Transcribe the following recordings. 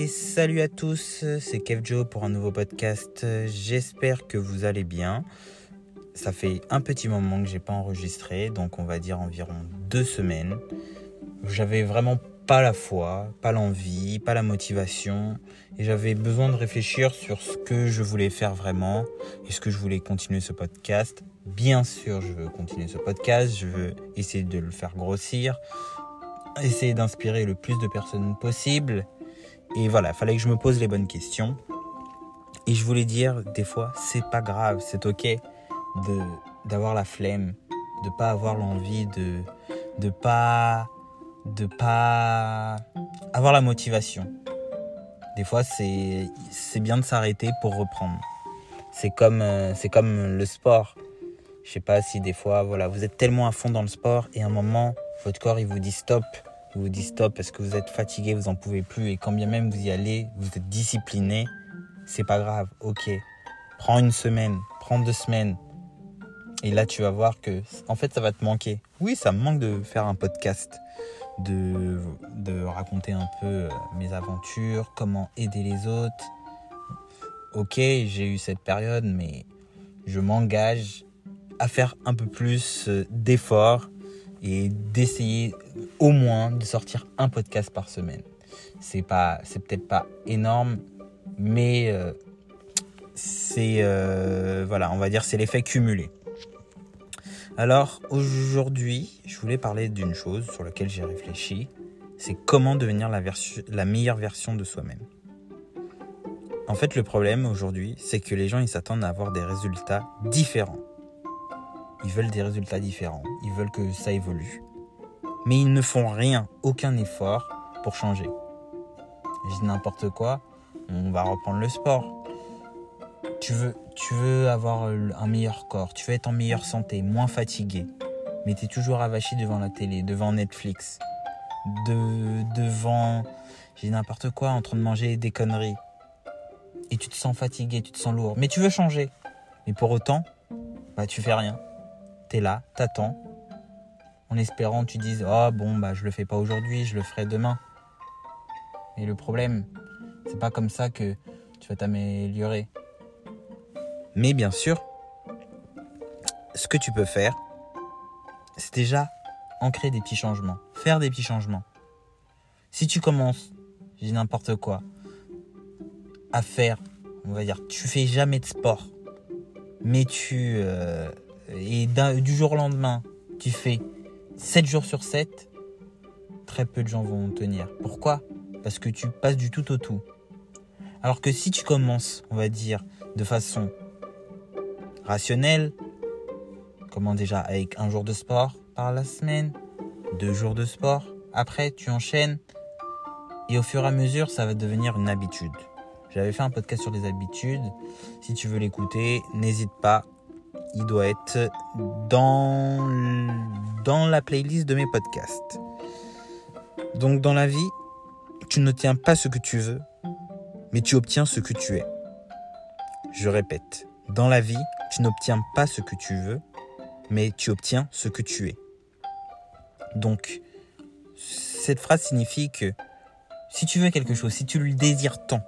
Et salut à tous, c'est Kev Joe pour un nouveau podcast. J'espère que vous allez bien. Ça fait un petit moment que j'ai pas enregistré, donc on va dire environ deux semaines. J'avais vraiment pas la foi, pas l'envie, pas la motivation, et j'avais besoin de réfléchir sur ce que je voulais faire vraiment. Est-ce que je voulais continuer ce podcast? Bien sûr, je veux continuer ce podcast, je veux essayer de le faire grossir, essayer d'inspirer le plus de personnes possible. Et voilà, il fallait que je me pose les bonnes questions. Et je voulais dire, des fois, c'est pas grave, c'est ok de d'avoir la flemme, de pas avoir l'envie, de de pas de pas avoir la motivation. Des fois, c'est c'est bien de s'arrêter pour reprendre. C'est comme euh, c'est comme le sport. Je sais pas si des fois, voilà, vous êtes tellement à fond dans le sport et à un moment, votre corps il vous dit stop, vous dit stop parce que vous êtes fatigué, vous en pouvez plus et quand bien même vous y allez, vous êtes discipliné, c'est pas grave, ok. Prends une semaine, prends deux semaines, et là, tu vas voir que, en fait, ça va te manquer. Oui, ça me manque de faire un podcast, de, de raconter un peu euh, mes aventures, comment aider les autres. Ok, j'ai eu cette période, mais je m'engage à faire un peu plus euh, d'efforts et d'essayer au moins de sortir un podcast par semaine. C'est pas, peut-être pas énorme, mais euh, c'est, voilà, on va dire, c'est l'effet cumulé. Alors aujourd'hui, je voulais parler d'une chose sur laquelle j'ai réfléchi, c'est comment devenir la, meilleure version de soi-même. En fait, le problème aujourd'hui, c'est que les gens s'attendent à avoir des résultats différents. Ils veulent des résultats différents, ils veulent que ça évolue. Mais ils ne font rien, aucun effort pour changer. Je dis n'importe quoi, on va reprendre le sport tu veux, tu veux avoir un meilleur corps, tu veux être en meilleure santé, moins fatigué, mais tu es toujours avachi devant la télé, devant Netflix, de, devant, j'ai n'importe quoi, en train de manger des conneries. Et tu te sens fatigué, tu te sens lourd, mais tu veux changer. Mais pour autant, bah tu fais rien. Tu es là, t'attends, en espérant tu dises oh bon bah je le fais pas aujourd'hui, je le ferai demain. Et le problème, c'est pas comme ça que tu vas t'améliorer. Mais bien sûr, ce que tu peux faire, c'est déjà ancrer des petits changements, faire des petits changements. Si tu commences, je dis n'importe quoi, à faire, on va dire, tu fais jamais de sport, mais tu euh, et du jour au lendemain, tu fais 7 jours sur 7, très peu de gens vont tenir. Pourquoi? Parce que tu passes du tout au tout. Alors que si tu commences, on va dire, de façon rationnel. Comment déjà Avec un jour de sport par la semaine, deux jours de sport. Après, tu enchaînes. Et au fur et à mesure, ça va devenir une habitude. J'avais fait un podcast sur les habitudes. Si tu veux l'écouter, n'hésite pas. Il doit être dans, dans la playlist de mes podcasts. Donc dans la vie, tu ne tiens pas ce que tu veux, mais tu obtiens ce que tu es. Je répète, dans la vie, tu n'obtiens pas ce que tu veux, mais tu obtiens ce que tu es. Donc, cette phrase signifie que si tu veux quelque chose, si tu le désires tant,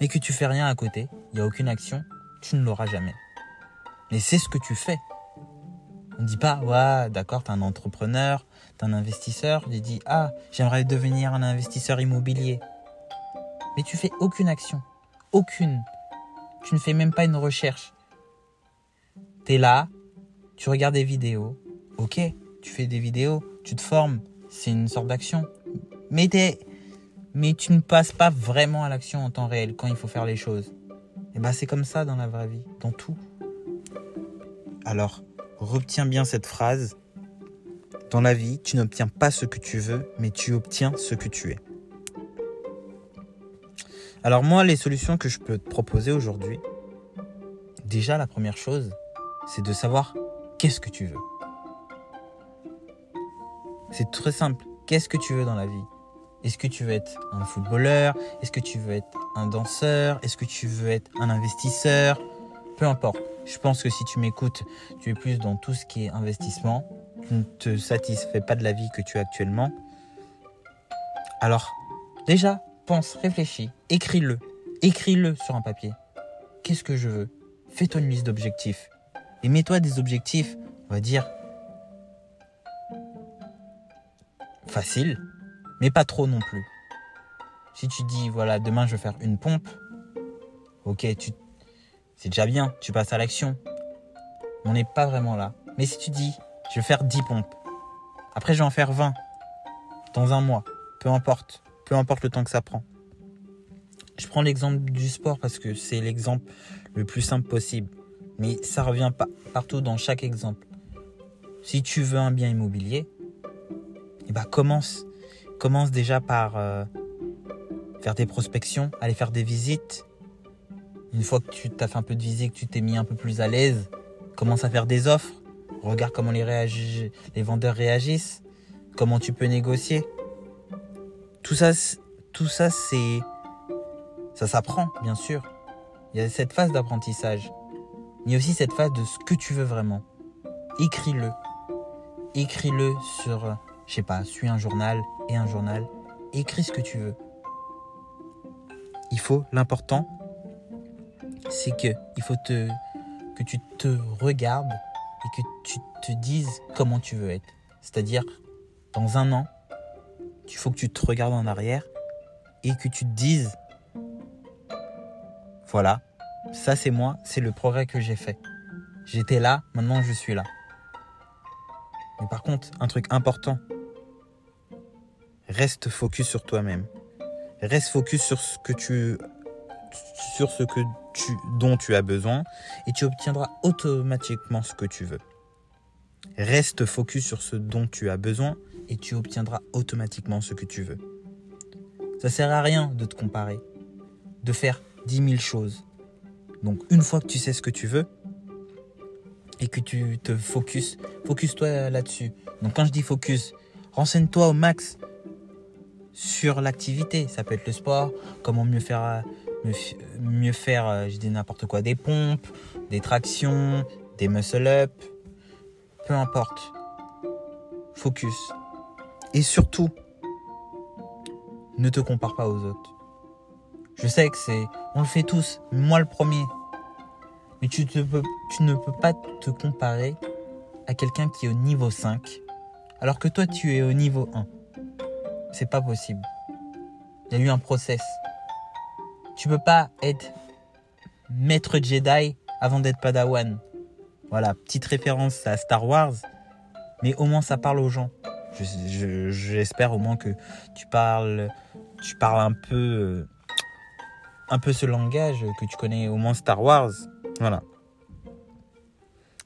et que tu fais rien à côté, il n'y a aucune action, tu ne l'auras jamais. Mais c'est ce que tu fais. On ne dit pas, ouais, d'accord, tu es un entrepreneur, tu es un investisseur, tu dis, ah, j'aimerais devenir un investisseur immobilier. Mais tu fais aucune action. Aucune. Tu ne fais même pas une recherche. Tu es là, tu regardes des vidéos. Ok, tu fais des vidéos, tu te formes, c'est une sorte d'action. Mais, mais tu ne passes pas vraiment à l'action en temps réel quand il faut faire les choses. Et bah c'est comme ça dans la vraie vie, dans tout. Alors, retiens bien cette phrase. Dans la vie, tu n'obtiens pas ce que tu veux, mais tu obtiens ce que tu es. Alors moi, les solutions que je peux te proposer aujourd'hui, déjà la première chose, c'est de savoir qu'est-ce que tu veux. C'est très simple. Qu'est-ce que tu veux dans la vie? Est-ce que tu veux être un footballeur? Est-ce que tu veux être un danseur? Est-ce que tu veux être un investisseur? Peu importe. Je pense que si tu m'écoutes, tu es plus dans tout ce qui est investissement. Tu ne te satisfais pas de la vie que tu as actuellement. Alors, déjà, pense, réfléchis, écris-le. Écris-le sur un papier. Qu'est-ce que je veux? Fais-toi une liste d'objectifs. Et mets-toi des objectifs, on va dire, faciles, mais pas trop non plus. Si tu dis, voilà, demain je vais faire une pompe, ok, tu, c'est déjà bien, tu passes à l'action. On n'est pas vraiment là. Mais si tu dis, je vais faire 10 pompes, après je vais en faire 20, dans un mois, peu importe, peu importe le temps que ça prend. Je prends l'exemple du sport parce que c'est l'exemple le plus simple possible. Mais ça revient partout dans chaque exemple. Si tu veux un bien immobilier, eh ben commence. Commence déjà par euh, faire des prospections, aller faire des visites. Une fois que tu t'as fait un peu de visite, que tu t'es mis un peu plus à l'aise, commence à faire des offres. Regarde comment les, vendeurs réagissent, comment tu peux négocier. Tout ça, tout ça c'est ça s'apprend, bien sûr. Il y a cette phase d'apprentissage. Mais il y a aussi cette phase de ce que tu veux vraiment. Écris-le. Écris-le sur, je sais pas, suis un journal et un journal. Écris ce que tu veux. Il faut, l'important, c'est que il faut te, que tu te regardes et que tu te dises comment tu veux être. C'est-à-dire, dans un an, il faut que tu te regardes en arrière et que tu te dises, voilà, ça c'est moi, c'est le progrès que j'ai fait. J'étais là, maintenant je suis là. Mais par contre, un truc important, reste focus sur toi-même. Reste focus sur ce que tu sur ce que tu dont tu as besoin et tu obtiendras automatiquement ce que tu veux. Reste focus sur ce dont tu as besoin et tu obtiendras automatiquement ce que tu veux. Ça sert à rien de te comparer, de faire 10 000 choses. Donc une fois que tu sais ce que tu veux et que tu te focus, focus-toi là-dessus. Donc quand je dis focus, renseigne-toi au max sur l'activité. Ça peut être le sport, comment mieux faire, mieux, faire, euh, je dis n'importe quoi, des pompes, des tractions, des muscle-up, peu importe. Focus. Et surtout, ne te compare pas aux autres. Je sais que c'est, on le fait tous, moi le premier. Mais tu, ne peux pas te comparer à quelqu'un qui est au niveau 5, alors que toi tu es au niveau 1. C'est pas possible. Il y a eu un process. Tu peux pas être maître Jedi avant d'être Padawan. Voilà, petite référence à Star Wars, mais au moins ça parle aux gens. J'espère au moins que tu parles, tu parles un peu, euh, un peu ce langage que tu connais au moins Star Wars. Voilà.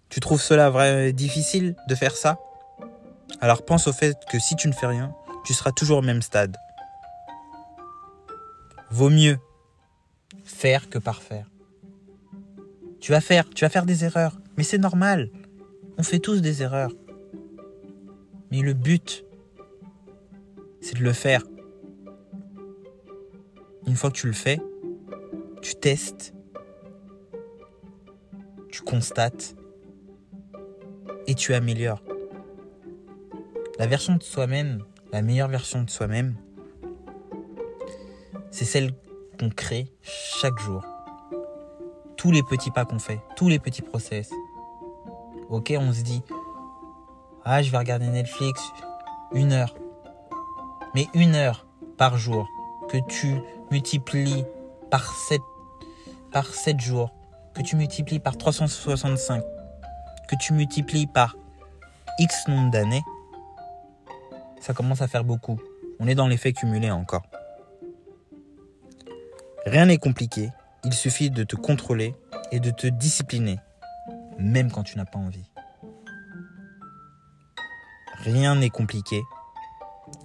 Tu trouves cela difficile de faire ça? Alors pense au fait que si tu ne fais rien, tu seras toujours au même stade. Vaut mieux faire que parfaire. Tu vas faire, tu vas faire des erreurs, mais c'est normal. On fait tous des erreurs. Mais le but, c'est de le faire. Une fois que tu le fais, tu testes, tu constates et tu améliores. La version de soi-même, la meilleure version de soi-même, c'est celle qu'on crée chaque jour. Tous les petits pas qu'on fait, tous les petits process. Ok, on se dit, ah, je vais regarder Netflix une heure. Mais une heure par jour que tu multiplies par 7, par 7 jours, que tu multiplies par 365, que tu multiplies par X nombre d'années, ça commence à faire beaucoup. On est dans l'effet cumulé encore. Rien n'est compliqué, il suffit de te contrôler et de te discipliner, même quand tu n'as pas envie. Rien n'est compliqué.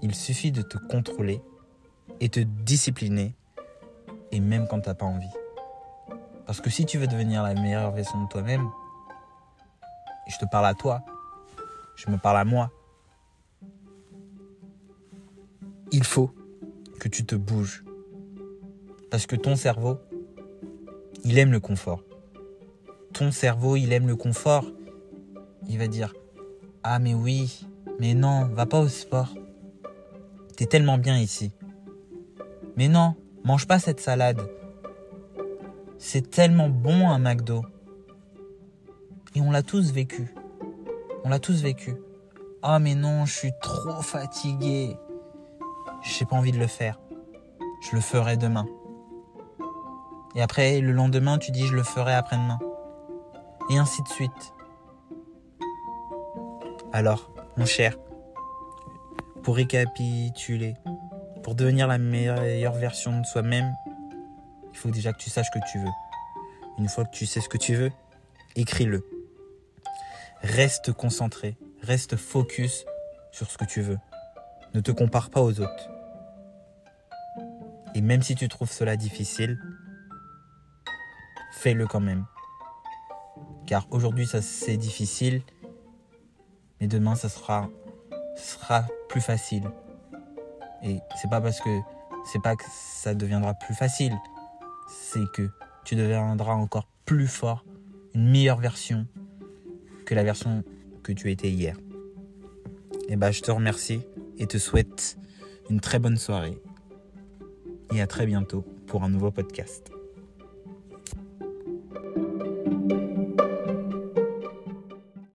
Il suffit de te contrôler et te discipliner, et même quand tu n'as pas envie. Parce que si tu veux devenir la meilleure version de toi-même, je te parle à toi, je me parle à moi, il faut que tu te bouges. Parce que ton cerveau, il aime le confort. Ton cerveau, il aime le confort. Il va dire, ah mais oui, mais non, va pas au sport. T'es tellement bien ici. Mais non, mange pas cette salade. C'est tellement bon un McDo. Et on l'a tous vécu. On l'a tous vécu. Ah mais non, je suis trop fatigué. J'ai pas envie de le faire. Je le ferai demain. Et après, le lendemain, tu dis je le ferai après-demain. Et ainsi de suite. Alors, mon cher, pour récapituler, pour devenir la meilleure version de soi-même, il faut déjà que tu saches que tu veux. Une fois que tu sais ce que tu veux, écris-le. Reste concentré, reste focus sur ce que tu veux. Ne te compare pas aux autres. Et même si tu trouves cela difficile, fais-le quand même. Car aujourd'hui, ça c'est difficile, mais demain, ça sera, sera plus facile. Et c'est pas parce que c'est pas que ça deviendra plus facile, c'est que tu deviendras encore plus fort, une meilleure version que la version que tu étais hier. Et bah, je te remercie et te souhaite une très bonne soirée. Et à très bientôt pour un nouveau podcast.